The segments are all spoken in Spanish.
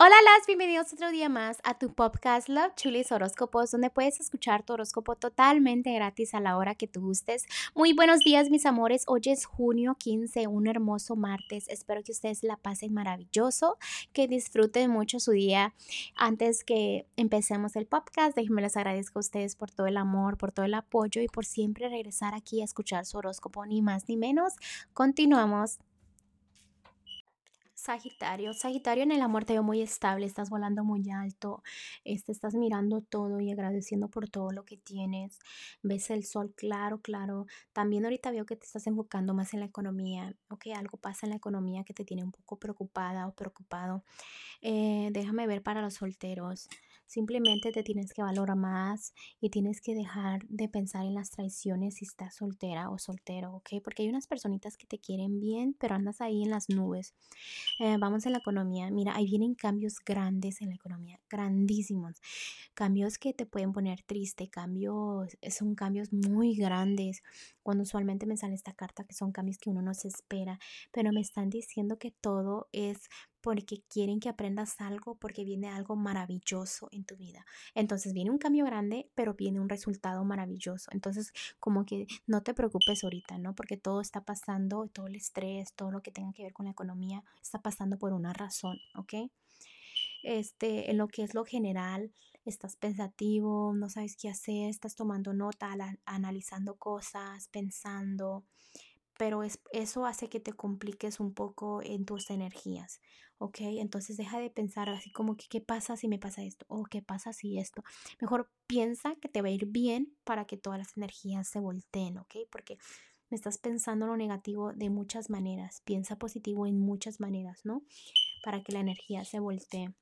Hola, las bienvenidos otro día más a tu podcast Love Chulis Horóscopos, donde puedes escuchar tu horóscopo totalmente gratis a la hora que tú gustes. Muy buenos días, mis amores. Hoy es junio 15, un hermoso martes. Espero que ustedes la pasen maravilloso, que disfruten mucho su día. Antes que empecemos el podcast, déjenme les agradezco a ustedes por todo el amor, por todo el apoyo y por siempre regresar aquí a escuchar su horóscopo, ni más ni menos. Continuamos. Sagitario, Sagitario en el amor te veo muy estable, estás volando muy alto, este, estás mirando todo y agradeciendo por todo lo que tienes, ves el sol claro, claro. También ahorita veo que te estás enfocando más en la economía, ok, algo pasa en la economía que te tiene un poco preocupada o preocupado. Eh, déjame ver para los solteros. Simplemente te tienes que valorar más y tienes que dejar de pensar en las traiciones si estás soltera o soltero, ¿ok? Porque hay unas personitas que te quieren bien, pero andas ahí en las nubes. Eh, vamos a la economía. Mira, ahí vienen cambios grandes en la economía, grandísimos. Cambios que te pueden poner triste, cambios, son cambios muy grandes. Cuando usualmente me sale esta carta que son cambios que uno no se espera, pero me están diciendo que todo es porque quieren que aprendas algo, porque viene algo maravilloso en tu vida. Entonces viene un cambio grande, pero viene un resultado maravilloso. Entonces, como que no te preocupes ahorita, ¿no? Porque todo está pasando, todo el estrés, todo lo que tenga que ver con la economía, está pasando por una razón, ¿ok? Este, en lo que es lo general, estás pensativo, no sabes qué hacer, estás tomando nota, analizando cosas, pensando, pero es, eso hace que te compliques un poco en tus energías, ¿ok? Entonces deja de pensar así como que qué pasa si me pasa esto o qué pasa si esto. Mejor piensa que te va a ir bien para que todas las energías se volteen, ¿ok? Porque me estás pensando lo negativo de muchas maneras, piensa positivo en muchas maneras, ¿no? Para que la energía se voltee.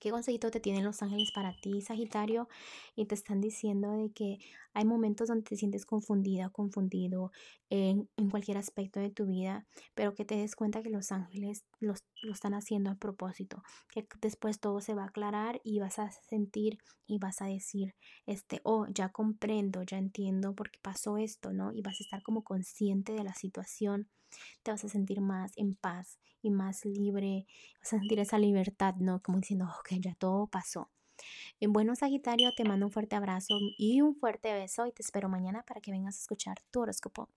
¿Qué consejito te tienen los ángeles para ti, Sagitario? Y te están diciendo de que hay momentos donde te sientes confundida, confundido en, cualquier aspecto de tu vida, pero que te des cuenta que los ángeles los, lo están haciendo a propósito, que después todo se va a aclarar y vas a sentir y vas a decir, este, oh, ya comprendo, ya entiendo por qué pasó esto, ¿no? Y vas a estar como consciente de la situación, te vas a sentir más en paz y más libre, vas a sentir esa libertad, ¿no? Como diciendo, ok, ya todo pasó. En bueno, Sagitario, te mando un fuerte abrazo y un fuerte beso y te espero mañana para que vengas a escuchar tu horóscopo.